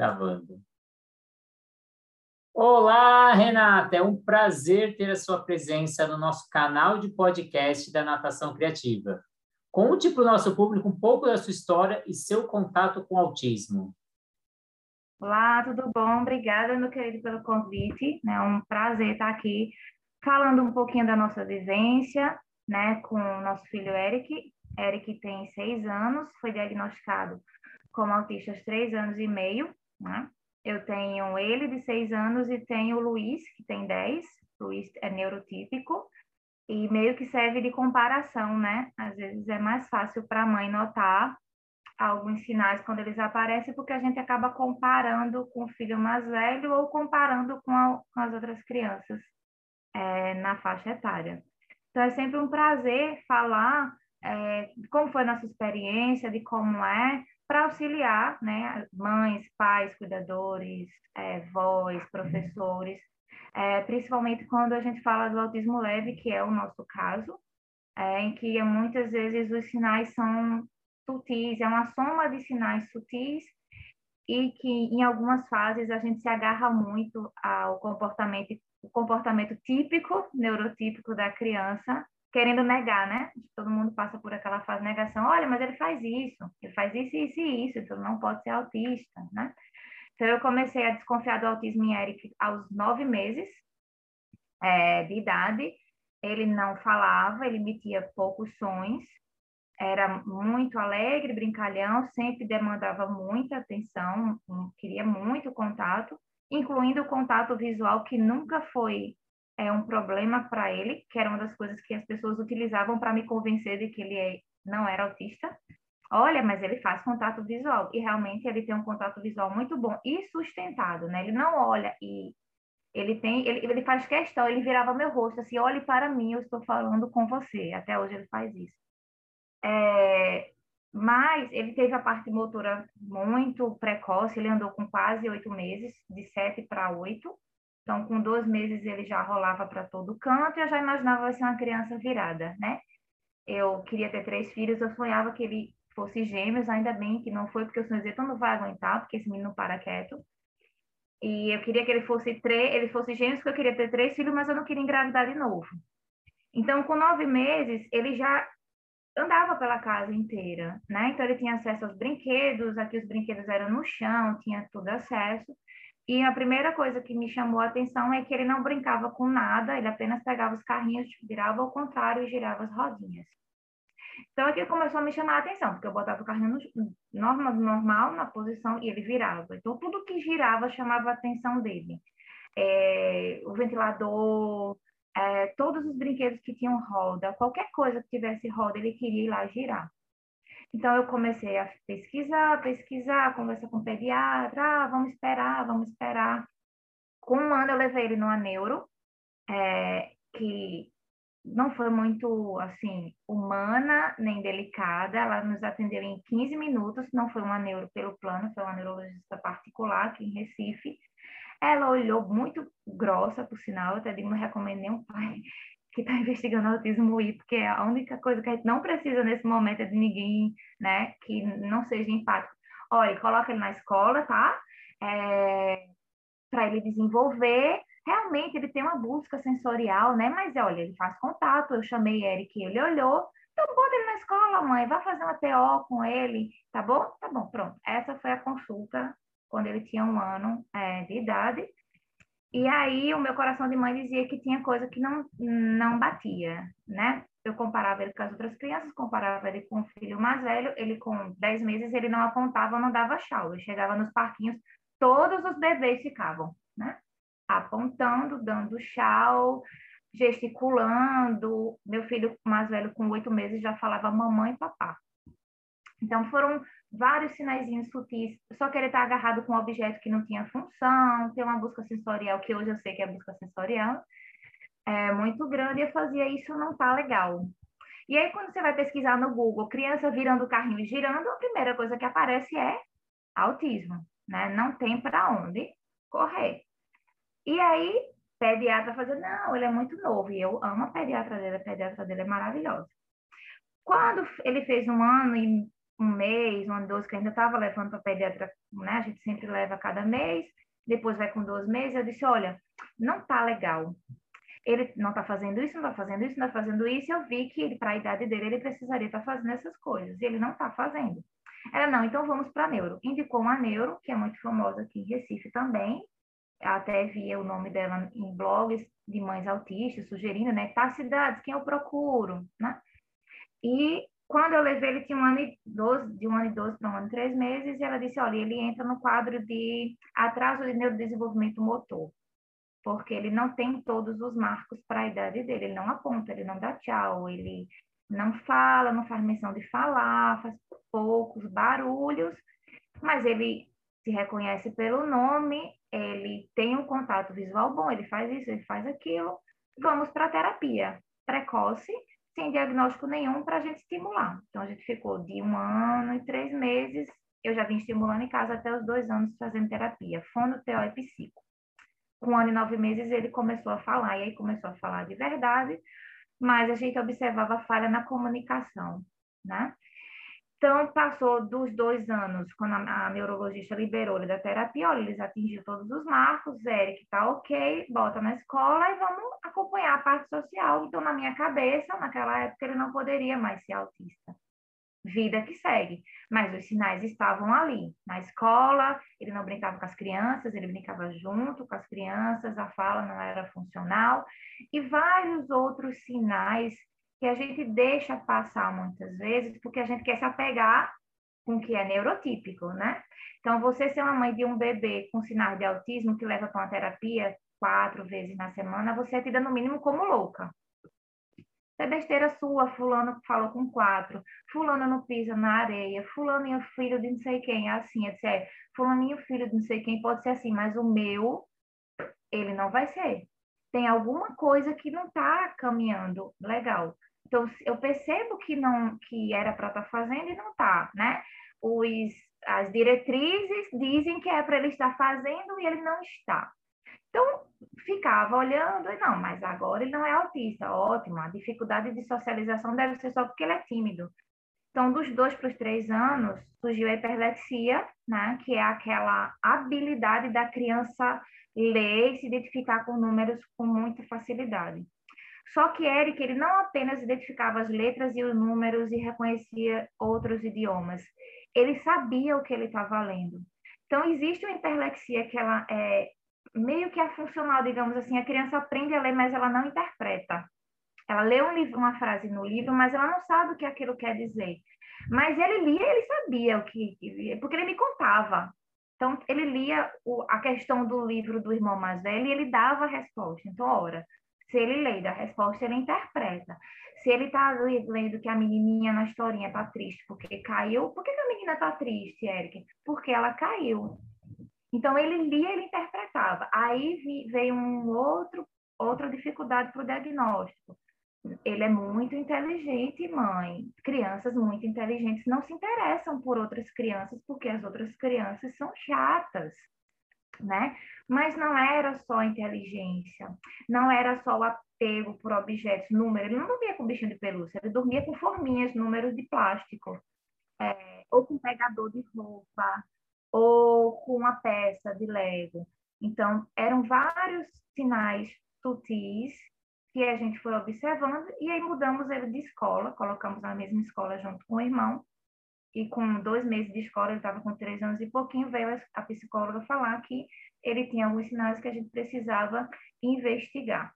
Gravando. Olá, Renata! É um prazer ter a sua presença no nosso canal de podcast da Natação Criativa. Conte para o nosso público um pouco da sua história e seu contato com o autismo. Olá, tudo bom? Obrigada, meu querido, pelo convite. É um prazer estar aqui falando um pouquinho da nossa vivência, né, com o nosso filho Eric. Eric tem seis anos, foi diagnosticado como autista aos três anos e meio, né? Eu tenho ele de seis anos e tenho o Luiz, que tem dez. Luiz é neurotípico e meio que serve de comparação, né? Às vezes é mais fácil para a mãe notar alguns sinais quando eles aparecem, porque a gente acaba comparando com o filho mais velho ou comparando com, a, com as outras crianças é, na faixa etária. Então, é sempre um prazer falar é, como foi nossa experiência, de como é, para auxiliar né, mães, pais, cuidadores, é, vós, professores, é, principalmente quando a gente fala do autismo leve, que é o nosso caso, é, em que muitas vezes os sinais são sutis, é uma soma de sinais sutis e que em algumas fases a gente se agarra muito ao comportamento, o comportamento típico, neurotípico da criança, querendo negar, né? Todo mundo passa por aquela fase de negação. Olha, mas ele faz isso, ele faz isso, isso e isso, então não pode ser autista, né? Então, eu comecei a desconfiar do autismo em Eric aos nove meses é, de idade. Ele não falava, ele emitia poucos sons, era muito alegre, brincalhão, sempre demandava muita atenção, queria muito contato, incluindo o contato visual, que nunca foi é um problema para ele, que era uma das coisas que as pessoas utilizavam para me convencer de que ele é, não era autista. Olha, mas ele faz contato visual e realmente ele tem um contato visual muito bom e sustentado, né? Ele não olha e ele tem, ele, ele faz questão, ele virava meu rosto assim, olhe para mim, eu estou falando com você. Até hoje ele faz isso. É, mas ele teve a parte motora muito precoce, ele andou com quase oito meses, de sete para oito. Então, com dois meses ele já rolava para todo canto e eu já imaginava ser uma criança virada, né? Eu queria ter três filhos, eu sonhava que ele fosse gêmeos, ainda bem que não foi, porque eu sonhei, então não vai aguentar, porque esse menino para quieto. E eu queria que ele fosse três, ele fosse gêmeos, porque eu queria ter três filhos, mas eu não queria engravidar de novo. Então, com nove meses, ele já andava pela casa inteira, né? Então, ele tinha acesso aos brinquedos, aqui os brinquedos eram no chão, tinha tudo acesso. E a primeira coisa que me chamou a atenção é que ele não brincava com nada, ele apenas pegava os carrinhos, virava ao contrário e girava as rodinhas. Então aqui começou a me chamar a atenção, porque eu botava o carrinho no, normal, normal na posição e ele virava. Então tudo que girava chamava a atenção dele. É, o ventilador, é, todos os brinquedos que tinham roda, qualquer coisa que tivesse roda, ele queria ir lá girar. Então, eu comecei a pesquisar, pesquisar, conversar com o pediatra, ah, vamos esperar, vamos esperar. Com um ano, eu levei ele numa neuro, é, que não foi muito, assim, humana nem delicada. Ela nos atendeu em 15 minutos, não foi uma neuro pelo plano, foi uma neurologista particular aqui em Recife. Ela olhou muito grossa, por sinal, até digo, não recomendo nenhum pai que está investigando autismo I, porque a única coisa que a gente não precisa nesse momento é de ninguém, né, que não seja empático. Olha, coloca ele na escola, tá? É, para ele desenvolver. Realmente ele tem uma busca sensorial, né? Mas olha, ele faz contato. Eu chamei Eric, ele olhou. Então, bota ele na escola, mãe. Vai fazer uma TO com ele, tá bom? Tá bom, pronto. Essa foi a consulta quando ele tinha um ano é, de idade. E aí o meu coração de mãe dizia que tinha coisa que não, não batia, né? Eu comparava ele com as outras crianças, comparava ele com o filho mais velho, ele com 10 meses, ele não apontava, não dava chau. Ele chegava nos parquinhos, todos os bebês ficavam, né? Apontando, dando chau, gesticulando. Meu filho mais velho, com oito meses, já falava mamãe e papá. Então, foram vários sinaizinhos sutis, só querer estar agarrado com um objeto que não tinha função, ter uma busca sensorial, que hoje eu sei que é busca sensorial, é muito grande, e eu fazia isso, não tá legal. E aí, quando você vai pesquisar no Google, criança virando o carrinho e girando, a primeira coisa que aparece é autismo, né? Não tem para onde correr. E aí, pediatra fazendo, não, ele é muito novo, e eu amo a pediatra dele, a pediatra dele é maravilhosa. Quando ele fez um ano e um mês, um ano, dois, que ainda estava levando para pediatra, né? A gente sempre leva cada mês, depois vai com dois meses. Eu disse: olha, não tá legal. Ele não está fazendo isso, não está fazendo isso, não está fazendo isso. Eu vi que para a idade dele ele precisaria estar tá fazendo essas coisas. E ele não está fazendo. Ela, não, então vamos para neuro. Indicou uma neuro, que é muito famosa aqui em Recife também. Até via o nome dela em blogs de mães autistas, sugerindo, né? Tá cidades, quem eu procuro, né? E quando eu levei, ele tinha um ano e 12, de um ano e 12 para um ano e três meses, e ela disse, olha, ele entra no quadro de atraso de neurodesenvolvimento motor, porque ele não tem todos os marcos para a idade dele, ele não aponta, ele não dá tchau, ele não fala, não faz menção de falar, faz poucos barulhos, mas ele se reconhece pelo nome, ele tem um contato visual bom, ele faz isso, ele faz aquilo. Vamos para a terapia precoce, sem diagnóstico nenhum, para a gente estimular. Então, a gente ficou de um ano e três meses, eu já vim estimulando em casa até os dois anos fazendo terapia, fono, TO e psico. Com um ano e nove meses, ele começou a falar, e aí começou a falar de verdade, mas a gente observava falha na comunicação, né? Então, passou dos dois anos, quando a, a neurologista liberou ele da terapia, olha, eles atingiram todos os marcos, Eric tá ok, bota na escola e vamos acompanhar a parte social. Então, na minha cabeça, naquela época, ele não poderia mais ser autista. Vida que segue. Mas os sinais estavam ali. Na escola, ele não brincava com as crianças, ele brincava junto com as crianças, a fala não era funcional. E vários outros sinais que a gente deixa passar muitas vezes porque a gente quer se apegar com o que é neurotípico, né? Então, você ser uma mãe de um bebê com sinais de autismo que leva para uma terapia quatro vezes na semana, você é tida no mínimo como louca. É besteira sua, fulano falou com quatro, fulano não pisa na areia, fulaninho filho de não sei quem, é assim, etc. Fulaninho filho de não sei quem pode ser assim, mas o meu, ele não vai ser. Tem alguma coisa que não está caminhando legal. Então, eu percebo que não que era para estar tá fazendo e não está, né? Os, as diretrizes dizem que é para ele estar fazendo e ele não está. Então, ficava olhando e não, mas agora ele não é autista, ótimo, a dificuldade de socialização deve ser só porque ele é tímido. Então, dos dois para os três anos, surgiu a hiperlexia, né, que é aquela habilidade da criança ler e se identificar com números com muita facilidade. Só que Eric, ele não apenas identificava as letras e os números e reconhecia outros idiomas, ele sabia o que ele estava lendo. Então, existe uma hiperlexia que ela é meio que é funcional, digamos assim, a criança aprende a ler, mas ela não interpreta. Ela lê um livro, uma frase no livro, mas ela não sabe o que aquilo quer dizer. Mas ele lia, ele sabia o que, porque ele me contava. Então, ele lia o, a questão do livro do irmão mais velho e ele dava a resposta. Então, ora, se ele lê da resposta, ele interpreta. Se ele está lendo que a menininha na historinha está triste porque caiu, por que, que a menina está triste, Eric? Porque ela caiu. Então, ele lia, ele interpretava. Aí veio um outro, outra dificuldade para o diagnóstico. Ele é muito inteligente, mãe. Crianças muito inteligentes não se interessam por outras crianças porque as outras crianças são chatas né? Mas não era só inteligência, não era só o apego por objetos, números. Ele não dormia com bichinho de pelúcia, ele dormia com forminhas, números de plástico, é, ou com pegador de roupa, ou com uma peça de Lego. Então, eram vários sinais sutis que a gente foi observando, e aí mudamos ele de escola, colocamos na mesma escola junto com o irmão, e com dois meses de escola, ele estava com três anos e pouquinho, veio a psicóloga falar que ele tinha alguns sinais que a gente precisava investigar.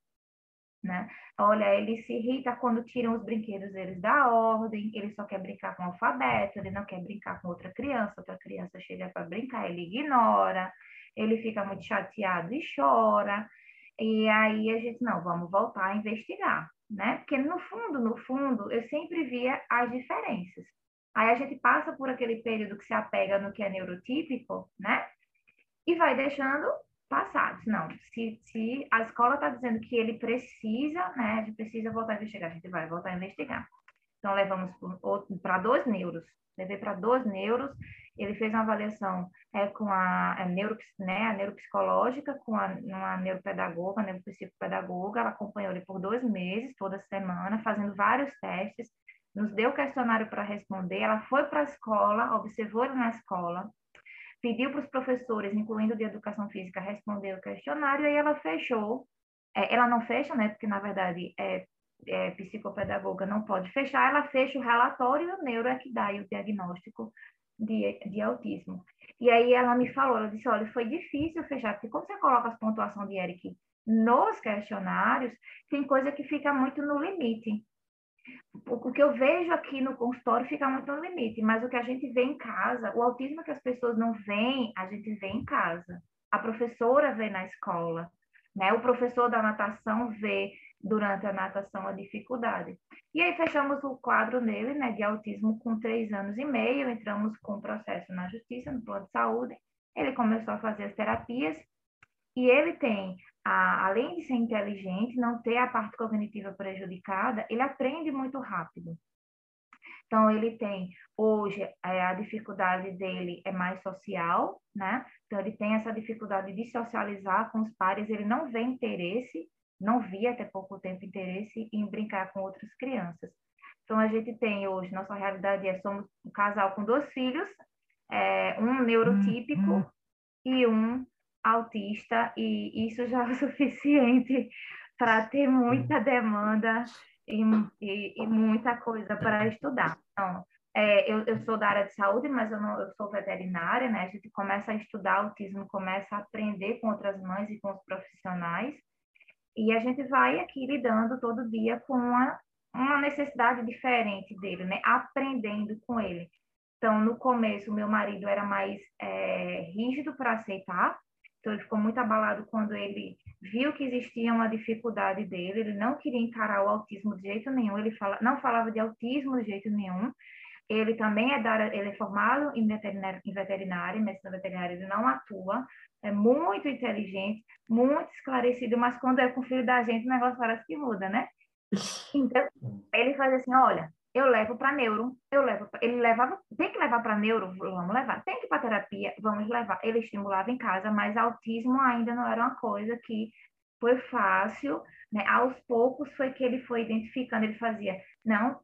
Né? Olha, ele se irrita quando tiram os brinquedos deles da ordem, ele só quer brincar com o alfabeto, ele não quer brincar com outra criança, outra criança chega para brincar, ele ignora, ele fica muito chateado e chora. E aí a gente, não, vamos voltar a investigar, né? Porque no fundo, no fundo, eu sempre via as diferenças. Aí a gente passa por aquele período que se apega no que é neurotípico, né? E vai deixando passar. Não, se, se a escola está dizendo que ele precisa, né? A gente precisa voltar a investigar, a gente vai voltar a investigar. Então, levamos para dois neuros. Levei para dois neuros. Ele fez uma avaliação é, com a, a, neuro, né, a neuropsicológica, com a, uma neuropedagoga, neuropsicopedagoga. Ela acompanhou ele por dois meses, toda semana, fazendo vários testes nos deu o questionário para responder, ela foi para a escola, observou na escola, pediu para os professores, incluindo de educação física, responder o questionário, e aí ela fechou. É, ela não fecha, né? Porque, na verdade, é, é, psicopedagoga não pode fechar, ela fecha o relatório e o neuro é que dá o diagnóstico de, de autismo. E aí ela me falou, ela disse, olha, foi difícil fechar, porque quando você coloca as pontuações de Eric nos questionários, tem coisa que fica muito no limite o que eu vejo aqui no consultório fica muito no limite, mas o que a gente vê em casa, o autismo que as pessoas não veem, a gente vê em casa. A professora vê na escola, né? O professor da natação vê durante a natação a dificuldade. E aí fechamos o quadro nele, né, de autismo com três anos e meio, entramos com processo na justiça, no plano de saúde, ele começou a fazer as terapias, e ele tem a, além de ser inteligente, não ter a parte cognitiva prejudicada, ele aprende muito rápido. Então, ele tem, hoje, é, a dificuldade dele é mais social, né? Então, ele tem essa dificuldade de socializar com os pares, ele não vê interesse, não via até pouco tempo interesse em brincar com outras crianças. Então, a gente tem hoje, nossa realidade é, somos um casal com dois filhos, é, um neurotípico uhum. e um autista e isso já é o suficiente para ter muita demanda e, e, e muita coisa para estudar. Então, é, eu, eu, sou da área de saúde, mas eu, não, eu sou veterinária, né? A gente começa a estudar autismo, começa a aprender com outras mães e com os profissionais, e a gente vai aqui lidando todo dia com uma, uma necessidade diferente dele, né? Aprendendo com ele. Então, no começo, meu marido era mais é, rígido para aceitar, então, ele ficou muito abalado quando ele viu que existia uma dificuldade dele, ele não queria encarar o autismo de jeito nenhum, ele fala, não falava de autismo de jeito nenhum. Ele também é, da, ele é formado em veterinária, em veterinária, medicina veterinária, ele não atua, é muito inteligente, muito esclarecido, mas quando é com o filho da gente, o negócio parece que muda, né? Então, ele faz assim, olha, eu levo para neuro, eu levo, ele levava, tem que levar para neuro, vamos levar, tem que para terapia, vamos levar. Ele estimulava em casa, mas autismo ainda não era uma coisa que foi fácil, né? Aos poucos foi que ele foi identificando, ele fazia, não,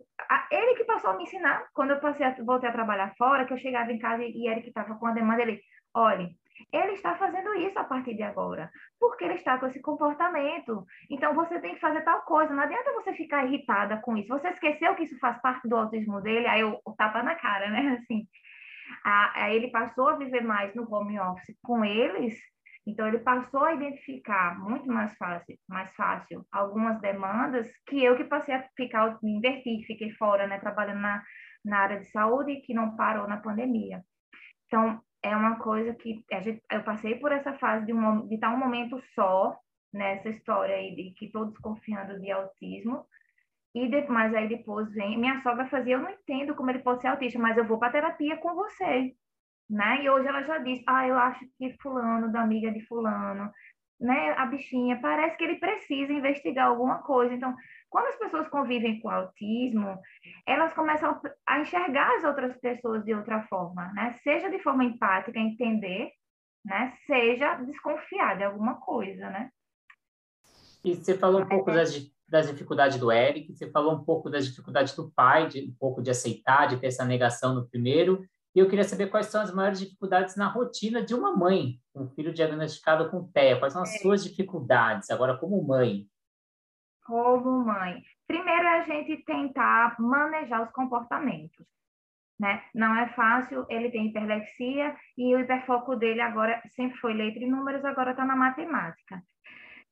ele que passou a me ensinar, quando eu passei a, voltei a trabalhar fora, que eu chegava em casa e, e ele que estava com a demanda, ele, olha, ele está fazendo isso a partir de agora, porque ele está com esse comportamento. Então você tem que fazer tal coisa. Não adianta você ficar irritada com isso. Você esqueceu que isso faz parte do autismo dele, aí o, o tapa na cara, né? Assim, aí ele passou a viver mais no home office com eles. Então ele passou a identificar muito mais fácil, mais fácil algumas demandas que eu que passei a ficar me inverti, fiquei fora, né, trabalhando na, na área de saúde que não parou na pandemia. Então, é uma coisa que a gente, eu passei por essa fase de, um, de estar um momento só nessa história aí de que todos confiando de autismo. E de, mas aí depois vem minha sogra fazia eu não entendo como ele pode ser autista mas eu vou para terapia com você né? E hoje ela já disse ah eu acho que fulano da amiga de fulano né a bichinha parece que ele precisa investigar alguma coisa. Então quando as pessoas convivem com autismo, elas começam a enxergar as outras pessoas de outra forma, né? Seja de forma empática, entender, né? Seja desconfiar de alguma coisa, né? E você falou um pouco das, das dificuldades do Eric, você falou um pouco das dificuldades do pai, de, um pouco de aceitar, de ter essa negação no primeiro. E eu queria saber quais são as maiores dificuldades na rotina de uma mãe, um filho diagnosticado com TEA. Quais são as é. suas dificuldades agora como mãe? Como mãe? Primeiro é a gente tentar manejar os comportamentos. Né? Não é fácil, ele tem hiperlexia e o hiperfoco dele agora sempre foi letra e números, agora está na matemática.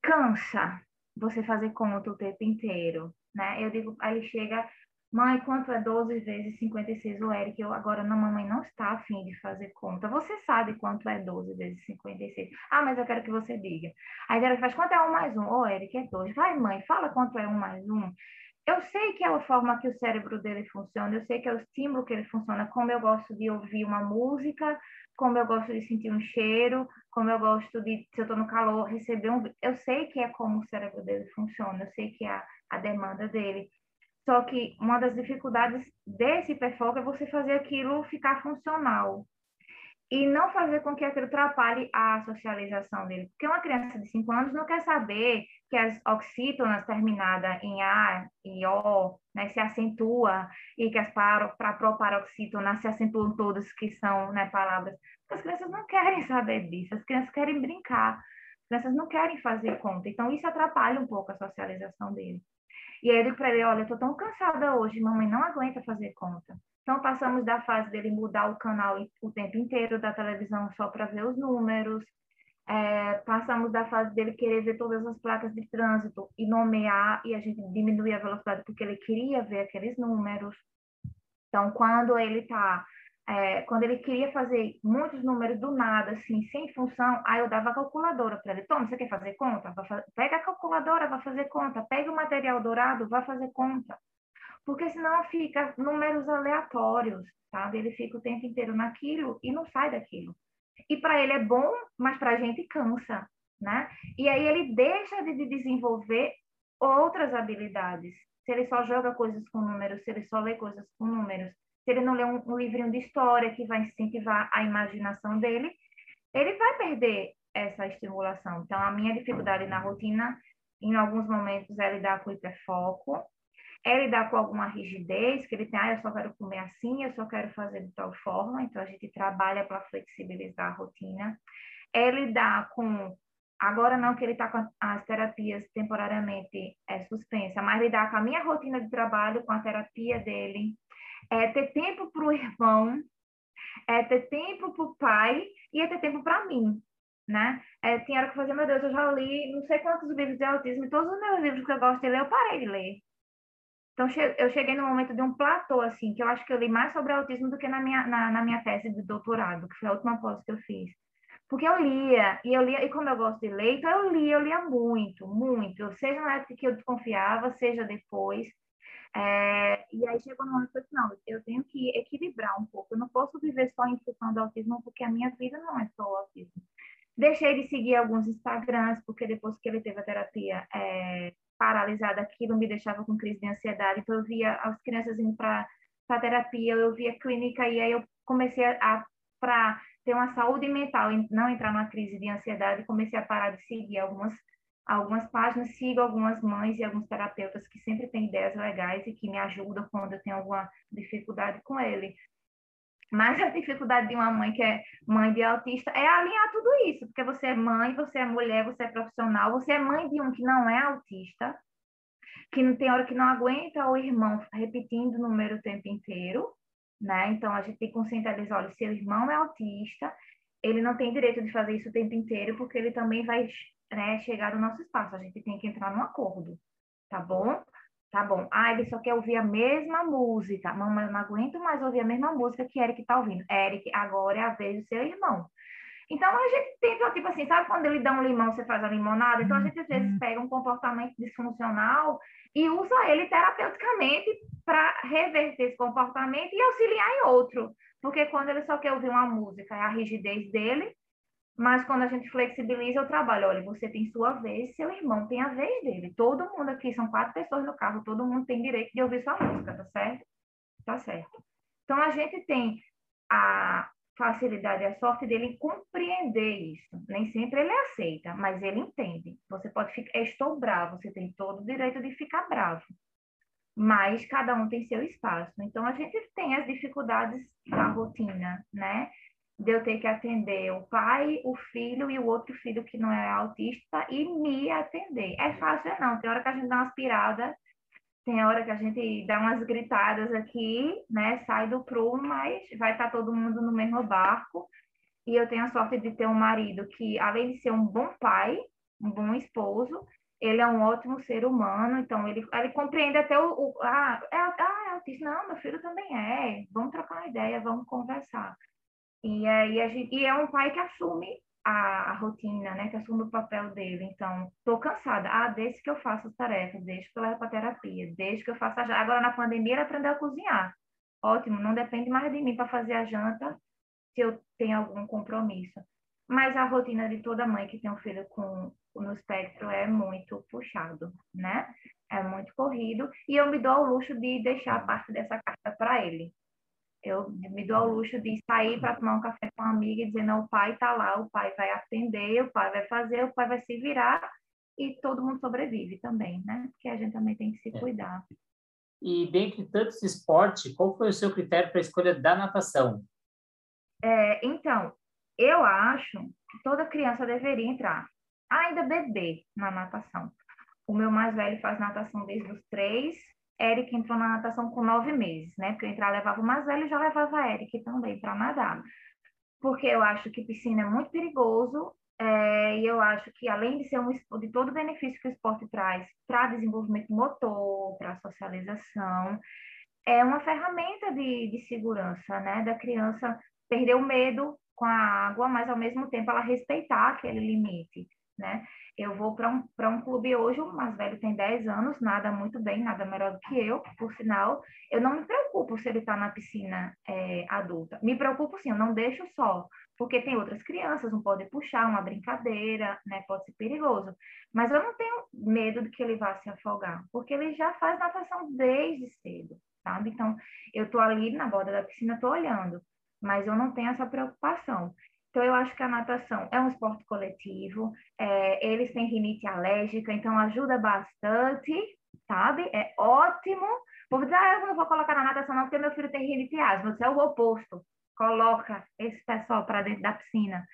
Cansa você fazer conta o tempo inteiro, né? Eu digo, aí chega Mãe, quanto é 12 vezes 56? O Eric, eu agora não, mamãe não está afim de fazer conta. Você sabe quanto é 12 vezes 56? Ah, mas eu quero que você diga. Aí ela faz, quanto é 1 mais 1? Ô, Eric, é 2. Vai, mãe, fala quanto é 1 mais 1. Eu sei que é a forma que o cérebro dele funciona, eu sei que é o estímulo que ele funciona, como eu gosto de ouvir uma música, como eu gosto de sentir um cheiro, como eu gosto de, se eu estou no calor, receber um... Eu sei que é como o cérebro dele funciona, eu sei que é a, a demanda dele. Só que uma das dificuldades desse hiperfoco é você fazer aquilo ficar funcional. e não fazer com que aquilo atrapalhe a socialização dele. Porque uma criança de 5 anos não quer saber que as oxítonas terminadas em A e O né, se acentua e que as para proparoxítonas se acentuam todas, que são né, palavras. As crianças não querem saber disso, as crianças querem brincar, as crianças não querem fazer conta. Então, isso atrapalha um pouco a socialização dele. E aí eu digo para ele, olha, eu estou tão cansada hoje, mamãe não aguenta fazer conta. Então, passamos da fase dele mudar o canal o tempo inteiro da televisão só para ver os números. É, passamos da fase dele querer ver todas as placas de trânsito e nomear, e a gente diminuir a velocidade porque ele queria ver aqueles números. Então, quando ele está é, quando ele queria fazer muitos números do nada, assim, sem função, aí eu dava a calculadora para ele. Toma, você quer fazer conta? Pega a calculadora, vai fazer conta. Pega o material dourado, vai fazer conta porque senão fica números aleatórios, sabe? Ele fica o tempo inteiro naquilo e não sai daquilo. E para ele é bom, mas para a gente cansa, né? E aí ele deixa de desenvolver outras habilidades. Se ele só joga coisas com números, se ele só lê coisas com números, se ele não lê um, um livrinho de história que vai incentivar a imaginação dele, ele vai perder essa estimulação. Então, a minha dificuldade na rotina, em alguns momentos, é lidar com hiperfoco, é lidar com alguma rigidez, que ele tem, ah, eu só quero comer assim, eu só quero fazer de tal forma, então a gente trabalha para flexibilizar a rotina. É lidar com, agora não que ele está com as terapias temporariamente é, suspensa, mas lidar com a minha rotina de trabalho, com a terapia dele, é ter tempo para o irmão, é ter tempo para o pai e é ter tempo para mim, né? É, tinha hora que fazer, meu Deus, eu já li não sei quantos livros de autismo, e todos os meus livros que eu gosto de ler, eu parei de ler. Então, eu cheguei no momento de um platô, assim, que eu acho que eu li mais sobre autismo do que na minha, na, na minha tese de doutorado, que foi a última pós que eu fiz. Porque eu lia, e eu lia, e como eu gosto de ler, então eu lia, eu lia muito, muito, seja na época que eu desconfiava, seja depois. É, e aí chegou no momento que eu disse, não, eu tenho que equilibrar um pouco, eu não posso viver só em função do autismo, porque a minha vida não é só o autismo. Deixei de seguir alguns Instagrams, porque depois que ele teve a terapia, é, paralisada, aquilo me deixava com crise de ansiedade. Então, eu via as crianças indo para a terapia, eu via clínica, e aí eu comecei a, para ter uma saúde mental e não entrar numa crise de ansiedade, comecei a parar de seguir algumas, algumas páginas, sigo algumas mães e alguns terapeutas que sempre têm ideias legais e que me ajudam quando eu tenho alguma dificuldade com ele. Mas a dificuldade de uma mãe que é mãe de autista é alinhar tudo isso, porque você é mãe, você é mulher, você é profissional, você é mãe de um que não é autista, que não tem hora que não aguenta o irmão repetindo o número o tempo inteiro, né? Então a gente tem que conscientizar, olha, seu irmão é autista, ele não tem direito de fazer isso o tempo inteiro, porque ele também vai né, chegar no nosso espaço, a gente tem que entrar num acordo, tá bom? Tá bom. Ah, ele só quer ouvir a mesma música. Mamãe, eu não aguento mais ouvir a mesma música que Eric tá ouvindo. Eric, agora é a vez do seu irmão. Então, a gente tenta, tipo assim, sabe quando ele dá um limão, você faz a limonada? Então, a gente às vezes uhum. pega um comportamento disfuncional e usa ele terapeuticamente para reverter esse comportamento e auxiliar em outro. Porque quando ele só quer ouvir uma música, é a rigidez dele, mas quando a gente flexibiliza o trabalho, olha, você tem sua vez, seu irmão tem a vez dele. Todo mundo aqui, são quatro pessoas no carro, todo mundo tem direito de ouvir sua música, tá certo? Tá certo. Então, a gente tem a facilidade, a sorte dele compreender isso. Nem sempre ele aceita, mas ele entende. Você pode ficar, estou bravo, você tem todo o direito de ficar bravo. Mas cada um tem seu espaço. Então, a gente tem as dificuldades da rotina, né? De eu ter que atender o pai, o filho e o outro filho que não é autista e me atender. É fácil, não. Tem hora que a gente dá uma aspirada, tem hora que a gente dá umas gritadas aqui, né? Sai do prumo, mas vai estar todo mundo no mesmo barco. E eu tenho a sorte de ter um marido que, além de ser um bom pai, um bom esposo, ele é um ótimo ser humano, então ele, ele compreende até o, o ah, é, ah, é autista, não, meu filho também é, vamos trocar uma ideia, vamos conversar. E aí a gente, e é um pai que assume a, a rotina, né? Que assume o papel dele. Então, tô cansada. Ah, desde que eu faço as tarefas, desde que eu levo para terapia, desde que eu faço a janta. Agora na pandemia ele aprendeu a cozinhar. Ótimo, não depende mais de mim para fazer a janta se eu tenho algum compromisso. Mas a rotina de toda mãe que tem um filho com no espectro é muito puxado, né? É muito corrido e eu me dou o luxo de deixar parte dessa carta para ele, Eu me dou ao luxo de sair para tomar um café com uma amiga e dizer, não, o pai está lá, o pai vai atender, o pai vai fazer, o pai vai se virar e todo mundo sobrevive também, né? Porque a gente também tem que se é. cuidar. E dentre tantos esportes, qual foi o seu critério para a escolha da natação? É, então, eu acho que toda criança deveria entrar, ainda bebê, na natação. O meu mais velho faz natação desde os três, Eric entrou na natação com nove meses, né? Porque eu entrar levava o mais velho e já levava Eric também para nadar. Porque eu acho que piscina é muito perigoso é, e eu acho que, além de ser um de todo o benefício que o esporte traz para desenvolvimento motor, para socialização, é uma ferramenta de, de segurança, né? Da criança perder o medo com a água, mas ao mesmo tempo ela respeitar aquele limite, né? Eu vou para um, um clube hoje, o mais velho tem 10 anos, nada muito bem, nada melhor do que eu, por sinal. Eu não me preocupo se ele está na piscina é, adulta. Me preocupo sim, eu não deixo só, porque tem outras crianças, não pode puxar uma brincadeira, né? Pode ser perigoso. Mas eu não tenho medo de que ele vá se afogar, porque ele já faz natação desde cedo, sabe? Então, eu estou ali na borda da piscina, estou olhando, mas eu não tenho essa preocupação. Então, eu acho que a natação é um esporte coletivo, é, eles têm rinite alérgica, então ajuda bastante, sabe? É ótimo. Vou dizer, ah, eu não vou colocar na natação não, porque meu filho tem rinite asma. Você é o oposto. Coloca esse pessoal para dentro da piscina.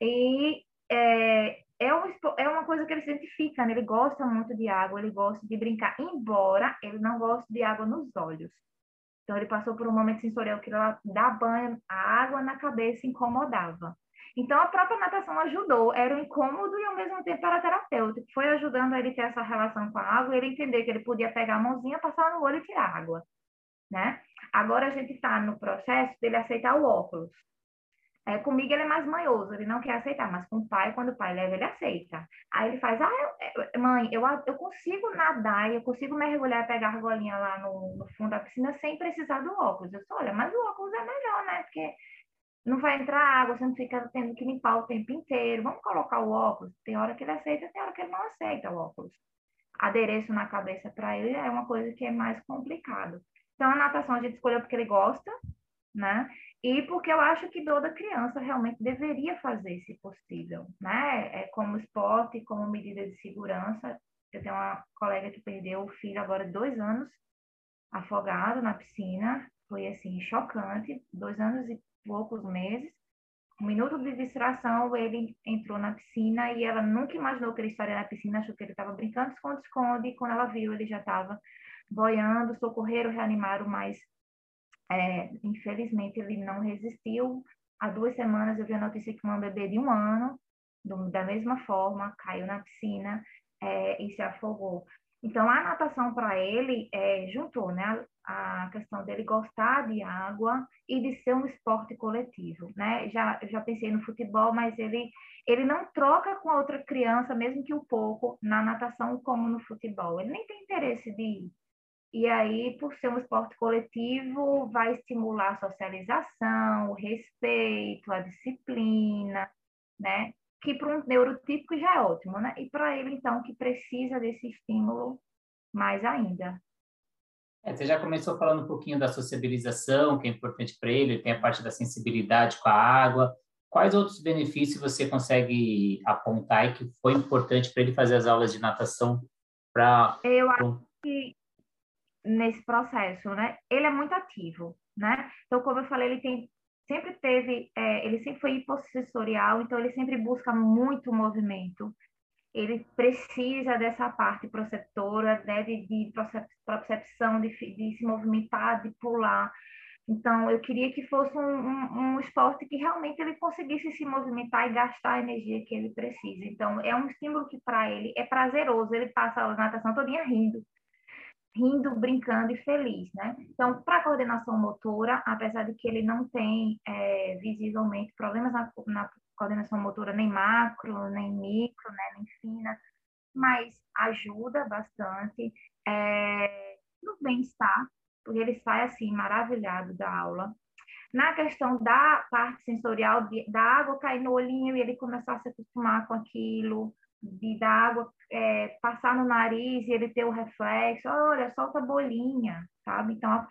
E é, é, um, é uma coisa que ele se identifica, né? ele gosta muito de água, ele gosta de brincar, embora ele não goste de água nos olhos. Então, ele passou por um momento sensorial que dá banho, a água na cabeça incomodava. Então, a própria natação ajudou, era um incômodo e ao mesmo tempo era terapêutico. Foi ajudando ele ter essa relação com a água, ele entender que ele podia pegar a mãozinha, passar no olho e tirar água, né? Agora a gente está no processo dele aceitar o óculos. É, comigo ele é mais manhoso, ele não quer aceitar, mas com o pai, quando o pai leva, ele aceita. Aí ele faz, ah, eu, mãe, eu, eu consigo nadar, eu consigo mergulhar pegar a argolinha lá no, no fundo da piscina sem precisar do óculos. Eu disse, olha, mas o óculos é melhor, né? Porque não vai entrar água, você não fica tendo que limpar o tempo inteiro. Vamos colocar o óculos. Tem hora que ele aceita, tem hora que ele não aceita o óculos. Adereço na cabeça para ele é uma coisa que é mais complicado. Então, a natação a gente escolheu porque ele gosta, né? E porque eu acho que toda criança realmente deveria fazer, se possível, né? É como esporte, como medida de segurança. Eu tenho uma colega que perdeu o filho agora dois anos afogado na piscina. Foi, assim, chocante. Dois anos e poucos meses. Um minuto de distração, ele entrou na piscina e ela nunca imaginou que ele estaria na piscina, achou que ele estava brincando esconde-esconde. Quando ela viu, ele já estava boiando, socorreram, reanimaram, mas é, infelizmente, ele não resistiu. Há duas semanas eu vi a notícia que um bebê de um ano, do, da mesma forma, caiu na piscina é, e se afogou. Então, a natação para ele é, juntou né, a questão dele gostar de água e de ser um esporte coletivo. Né? Já, já pensei no futebol, mas ele, ele não troca com a outra criança, mesmo que um pouco, na natação como no futebol. Ele nem tem interesse de e aí, por ser um esporte coletivo, vai estimular a socialização, o respeito, a disciplina, né? Que para um neurotípico já é ótimo, né? E para ele, então, que precisa desse estímulo mais ainda. É, você já começou falando um pouquinho da sociabilização, que é importante para ele, tem a parte da sensibilidade com a água. Quais outros benefícios você consegue apontar e que foi importante para ele fazer as aulas de natação para... Eu acho que nesse processo, né? Ele é muito ativo, né? Então, como eu falei, ele tem sempre teve, é, ele sempre foi hipossensorial, então ele sempre busca muito movimento. Ele precisa dessa parte proceptora, né, de, de de, de se movimentar, de pular. Então, eu queria que fosse um, um, um, esporte que realmente ele conseguisse se movimentar e gastar a energia que ele precisa. Então, é um estímulo que para ele é prazeroso. Ele passa a natação todinha rindo rindo, brincando e feliz, né? Então, para a coordenação motora, apesar de que ele não tem é, visivelmente problemas na, na, coordenação motora nem macro, nem micro, né, nem fina, mas ajuda bastante é, no bem-estar, porque ele sai assim maravilhado da aula. Na questão da parte sensorial, de, da água cair no olhinho e ele começar a se acostumar com aquilo, de da água é, passar no nariz e ele ter o reflexo, olha, solta bolinha, sabe? Então,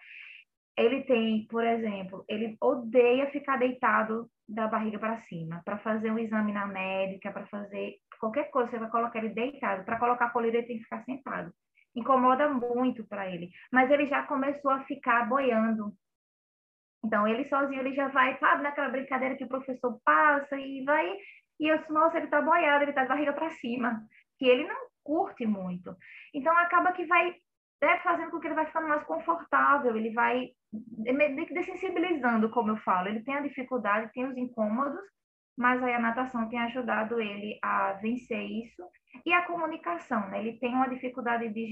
ele tem, por exemplo, ele odeia ficar deitado da barriga para cima, para fazer um exame na médica, para fazer qualquer coisa, você vai colocar ele deitado, para colocar colírio ele tem que ficar sentado. Incomoda muito para ele, mas ele já começou a ficar boiando. Então, ele sozinho, ele já vai, sabe, naquela brincadeira que o professor passa e vai, e eu nossa, ele tá boiado, ele tá de barriga para cima, que ele não curte muito. Então, acaba que vai né, fazendo com que ele vai ficando mais confortável, ele vai dessensibilizando, como eu falo. Ele tem a dificuldade, tem os incômodos, mas aí a natação tem ajudado ele a vencer isso. E a comunicação, né? Ele tem uma dificuldade de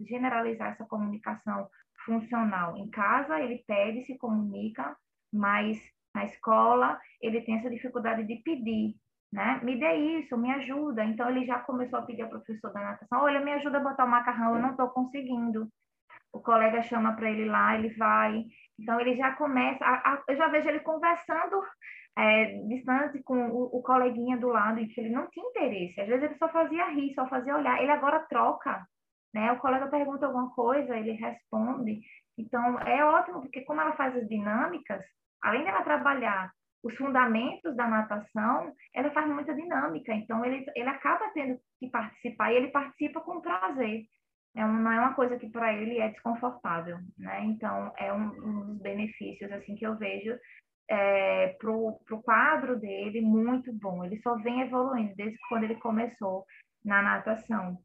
generalizar essa comunicação funcional. Em casa, ele pede, se comunica, mas na escola, ele tem essa dificuldade de pedir, né? Me dê isso, me ajuda. Então, ele já começou a pedir ao professor da natação: olha, me ajuda a botar o macarrão, eu não estou conseguindo. O colega chama para ele lá, ele vai. Então, ele já começa. A, a, eu já vejo ele conversando é, distante com o, o, coleguinha do lado, em que ele não tinha interesse. Às vezes, ele só fazia rir, só fazia olhar. Ele agora troca. Né? O colega pergunta alguma coisa, ele responde. Então, é ótimo, porque como ela faz as dinâmicas, além dela trabalhar os fundamentos da natação, ela faz muita dinâmica, então ele, ele acaba tendo que participar e ele participa com prazer. É um, não é uma coisa que para ele é desconfortável, né? Então, é um, um dos benefícios assim que eu vejo é, para o quadro dele muito bom. Ele só vem evoluindo desde quando ele começou na natação.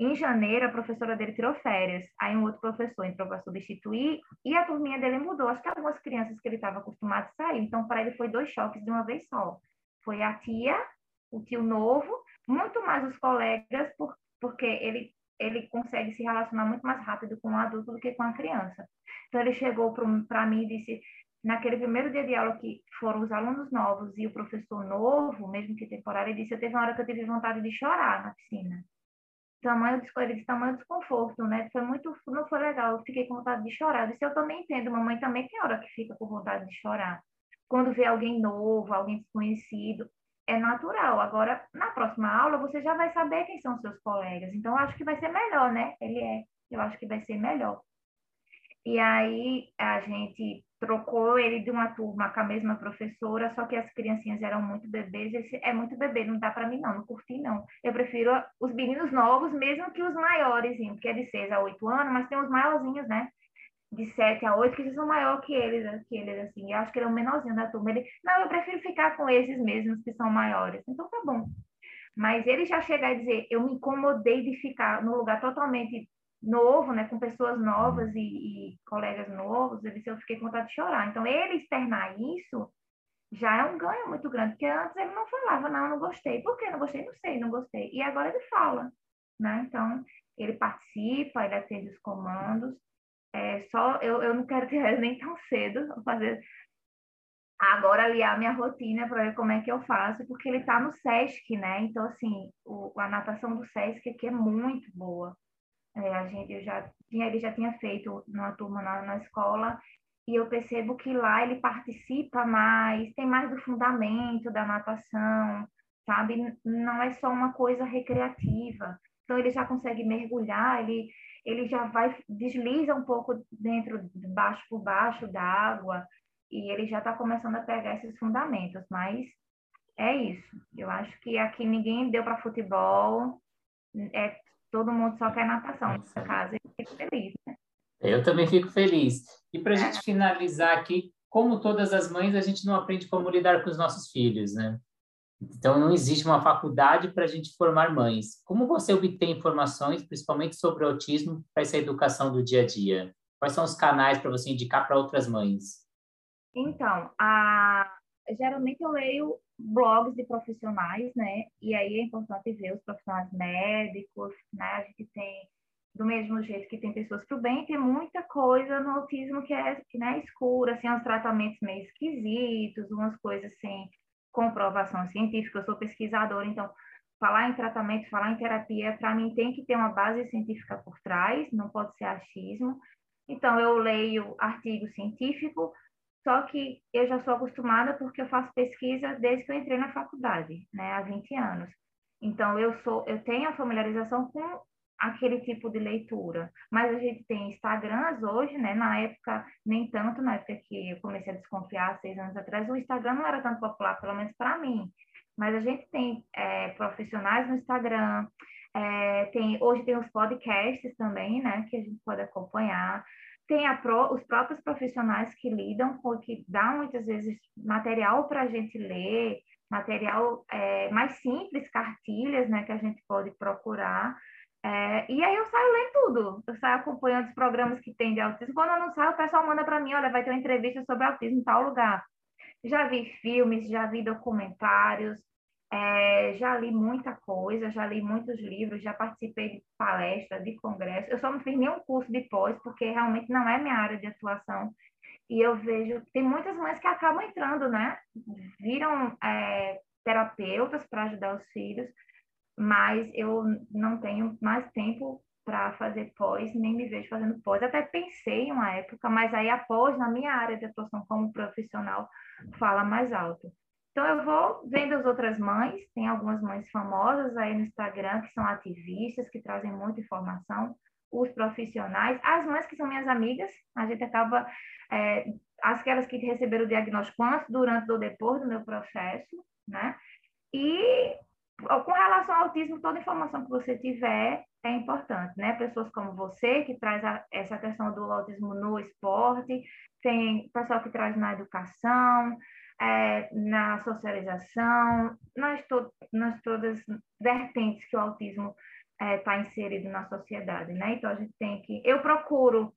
Em janeiro, a professora dele tirou férias. Aí um outro professor entrou para substituir e a turminha dele mudou. Acho que algumas crianças que ele estava acostumado sair. Então, para ele foi dois choques de uma vez só. Foi a tia, o tio novo, muito mais os colegas, por, porque ele, ele consegue se relacionar muito mais rápido com um adulto do que com a criança. Então, ele chegou para mim e disse, naquele primeiro dia de aula que foram os alunos novos e o professor novo, mesmo que temporário, ele disse, eu teve uma hora que eu tive vontade de chorar na piscina tamanho de tamanho desconforto, né? Foi muito, não foi legal, eu fiquei com vontade de chorar. Disse, eu também entendo, mamãe também tem hora que fica com vontade de chorar. Quando vê alguém novo, alguém desconhecido, é natural. Agora, na próxima aula, você já vai saber quem são seus colegas. Então, acho que vai ser melhor, né? Ele é, eu acho que vai ser melhor. E aí, a gente trocou ele de uma turma com a mesma professora, só que as criancinhas eram muito bebês. Esse é muito bebê, não dá para mim não, não curti não. Eu prefiro os meninos novos, mesmo que os maiores, porque é de 6 a 8 anos, mas tem os maiorzinhos, né? De 7 a 8, que já são maior que eles, que eles assim. Eu acho que ele é o menorzinho da turma. Ele, não, eu prefiro ficar com esses mesmos que são maiores. Então tá bom. Mas ele já chega e dizer, eu me incomodei de ficar no lugar totalmente novo, né, com pessoas novas e, e colegas novos, ele disse, eu fiquei com vontade de chorar. Então, ele externar isso já é um ganho muito grande, porque antes ele não falava, não, não gostei. Por que não gostei? Não sei, não gostei. E agora ele fala, né? Então, ele participa, ele atende os comandos. É, só, eu, eu não quero ter nem tão cedo, vou fazer agora aliar minha rotina para ver como é que eu faço, porque ele está no SESC, né? Então, assim, o, a natação do SESC aqui é muito boa. É, a gente, eu já tinha, ele já tinha feito uma turma na, na escola e eu percebo que lá ele participa mais, tem mais do fundamento da natação, sabe? Não é só uma coisa recreativa. Então ele já consegue mergulhar, ele ele já vai desliza um pouco dentro de baixo por baixo da água e ele já está começando a pegar esses fundamentos, mas é isso. Eu acho que aqui ninguém deu para futebol, é todo mundo só quer natação nessa casa e fico feliz, né? Eu também fico feliz. E para a é. gente finalizar aqui, como todas as mães, a gente não aprende como lidar com os nossos filhos, né? Então, não existe uma faculdade para a gente formar mães. Como você obtém informações, principalmente sobre o autismo, para essa educação do dia a dia? Quais são os canais para você indicar para outras mães? Então, a... geralmente eu leio blogs de profissionais, né? E aí é importante ver os profissionais médicos, né? A gente tem, do mesmo jeito que tem pessoas para o bem, tem muita coisa no autismo que é, que, né, escura, assim, uns tratamentos meio esquisitos, umas coisas sem comprovação científica. Eu sou pesquisadora, então falar em tratamento, falar em terapia, para mim tem que ter uma base científica por trás, não pode ser achismo. Então, eu leio artigo científico, só que eu já sou acostumada porque eu faço pesquisa desde que eu entrei na faculdade, né, há 20 anos. Então eu sou, eu tenho a familiarização com aquele tipo de leitura. Mas a gente tem Instagrams hoje, né? Na época, nem tanto, na época que eu comecei a desconfiar, seis anos atrás, o Instagram não era tanto popular, pelo menos para mim. Mas a gente tem é, profissionais no Instagram, é, tem, hoje tem os podcasts também, né? Que a gente pode acompanhar. Tem pro, os próprios profissionais que lidam com, que dão muitas vezes material para a gente ler, material é, mais simples, cartilhas, né? Que a gente pode procurar. É, e aí eu saio lendo tudo, eu saio acompanhando os programas que tem de autismo. Quando eu não saio, o pessoal manda para mim, olha, vai ter uma entrevista sobre autismo em tal lugar. Já vi filmes, já vi documentários, é, já li muita coisa, já li muitos livros, já participei de palestras, de congressos. Eu só não fiz nenhum curso de pós, porque realmente não é minha área de atuação. E eu vejo, tem muitas mães que acabam entrando, né? Viram é, terapeutas para ajudar os filhos, mas eu não tenho mais tempo para fazer pós, nem me vejo fazendo pós. Até pensei em uma época, mas aí após, na minha área de atuação como profissional, fala mais alto. Então, eu vou vendo as outras mães, tem algumas mães famosas aí no Instagram que são ativistas, que trazem muita informação, os profissionais, as mães que são minhas amigas, a gente acaba, é, aquelas que receberam o diagnóstico antes, durante ou depois do meu processo, né? E com relação ao autismo, toda informação que você tiver é importante, né? Pessoas como você, que traz a, essa questão do autismo no esporte, tem pessoal que traz na educação, é, na socialização, nas, to nas todas vertentes que o autismo está é, inserido na sociedade, né? Então, a gente tem que... Eu procuro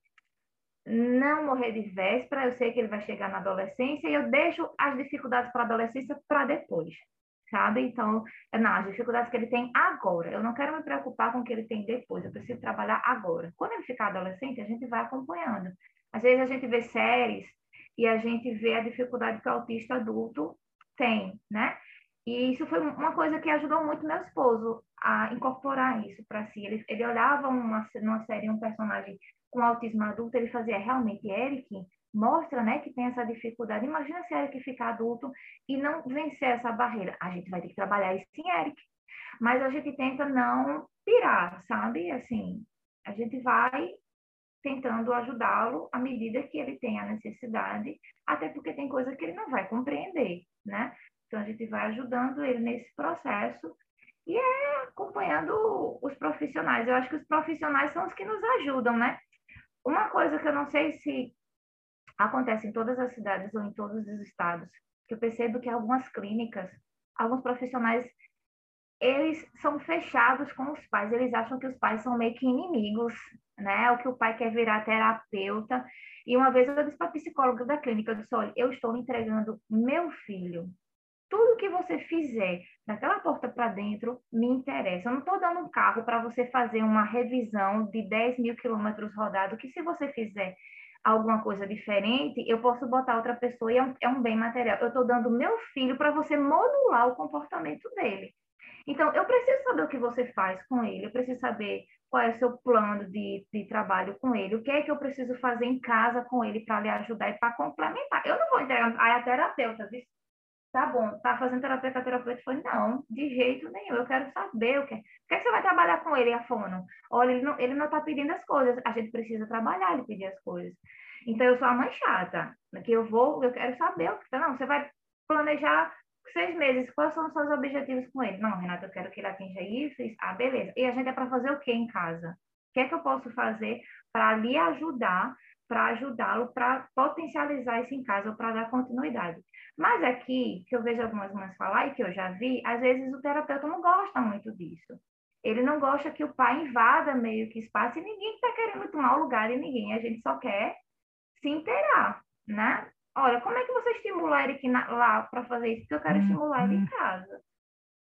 não morrer de véspera, eu sei que ele vai chegar na adolescência e eu deixo as dificuldades para a adolescência para depois, sabe? Então, não, as dificuldades que ele tem agora. Eu não quero me preocupar com o que ele tem depois, eu preciso trabalhar agora. Quando ele ficar adolescente, a gente vai acompanhando. Às vezes a gente vê séries e a gente vê a dificuldade que o autista adulto tem, né? E isso foi uma coisa que ajudou muito meu esposo a incorporar isso para si. Ele, ele olhava uma, numa série um personagem com autismo adulto, ele fazia realmente Eric mostra, né, que tem essa dificuldade. Imagina se Eric ficar adulto e não vencer essa barreira. A gente vai ter que trabalhar isso em Eric. Mas a gente tenta não pirar, sabe? Assim, a gente vai tentando ajudá-lo à medida que ele tem a necessidade, até porque tem coisa que ele não vai compreender, né? Então a gente vai ajudando ele nesse processo e é acompanhando os profissionais. Eu acho que os profissionais são os que nos ajudam, né? Uma coisa que eu não sei se acontece em todas as cidades ou em todos os estados, que eu percebo que algumas clínicas, alguns profissionais eles são fechados com os pais, eles acham que os pais são meio que inimigos, né? O que o pai quer virar terapeuta. E uma vez eu disse para a psicóloga da clínica, eu disse, olha, eu estou entregando meu filho. Tudo que você fizer daquela porta para dentro me interessa. Eu não estou dando um carro para você fazer uma revisão de 10 mil quilômetros rodados, que se você fizer alguma coisa diferente, eu posso botar outra pessoa e é um, é um bem material. Eu estou dando meu filho para você modular o comportamento dele. Então, eu preciso saber o que você faz com ele, eu preciso saber qual é o seu plano de, de trabalho com ele, o que é que eu preciso fazer em casa com ele para lhe ajudar e para complementar. Eu não vou entregar a terapeuta, viu? Tá bom, tá fazendo terapia com a terapeuta? Foi, não, de jeito nenhum, eu quero saber o que, o que, é que você vai trabalhar com ele, a fono? Olha, ele não, ele não tá pedindo as coisas, a gente precisa trabalhar ele pedir as coisas. Então, eu sou a mãe chata, que eu vou, eu quero saber o que tá, não, você vai planejar seis meses, quais são os seus objetivos com ele? Não, Renata, eu quero que ele atinja isso, isso. Ah, beleza. E a gente é para fazer o que em casa? O que é que eu posso fazer para lhe ajudar, para ajudá-lo, para potencializar isso em casa, ou para dar continuidade? Mas aqui, que eu vejo algumas mães falar e que eu já vi, às vezes o terapeuta não gosta muito disso. Ele não gosta que o pai invada meio que espaço e ninguém está querendo tomar o lugar de ninguém. A gente só quer se inteirar, né? Olha, como é que você estimula Eric na, lá para fazer isso? Porque eu quero estimular ele em uhum. casa.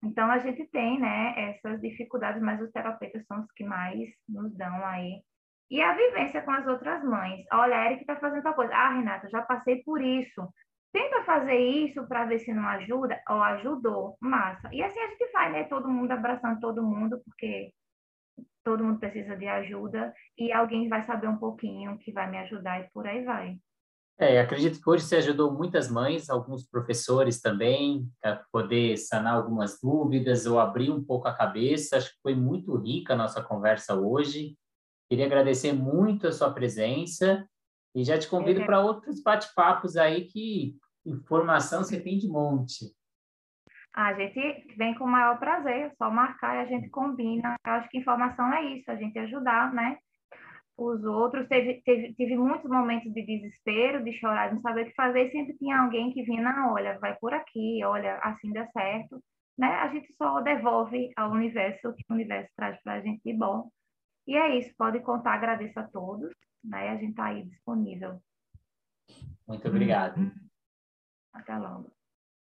Então, a gente tem, né, essas dificuldades, mas os terapeutas são os que mais nos dão aí. E a vivência com as outras mães. Olha, Eric está fazendo tal coisa. Ah, Renata, já passei por isso. Tenta fazer isso para ver se não ajuda. Ou ajudou. Massa. E assim a gente vai, né? Todo mundo abraçando todo mundo, porque todo mundo precisa de ajuda. E alguém vai saber um pouquinho que vai me ajudar e por aí vai. É, acredito que hoje você ajudou muitas mães, alguns professores também, a poder sanar algumas dúvidas ou abrir um pouco a cabeça. Acho que foi muito rica a nossa conversa hoje. Queria agradecer muito a sua presença e já te convido é. para outros bate-papos aí que informação você tem de monte. A gente vem com o maior prazer, só marcar e a gente combina. Eu acho que informação é isso, a gente ajudar, né? Os outros, teve, teve, teve muitos momentos de desespero, de chorar, de não saber o que fazer, e sempre tinha alguém que vinha, não, olha, vai por aqui, olha, assim dá certo, né? A gente só devolve ao universo o que o universo traz para a gente de bom. E é isso, pode contar, agradeço a todos, né? A gente está aí disponível. Muito obrigado. Até logo.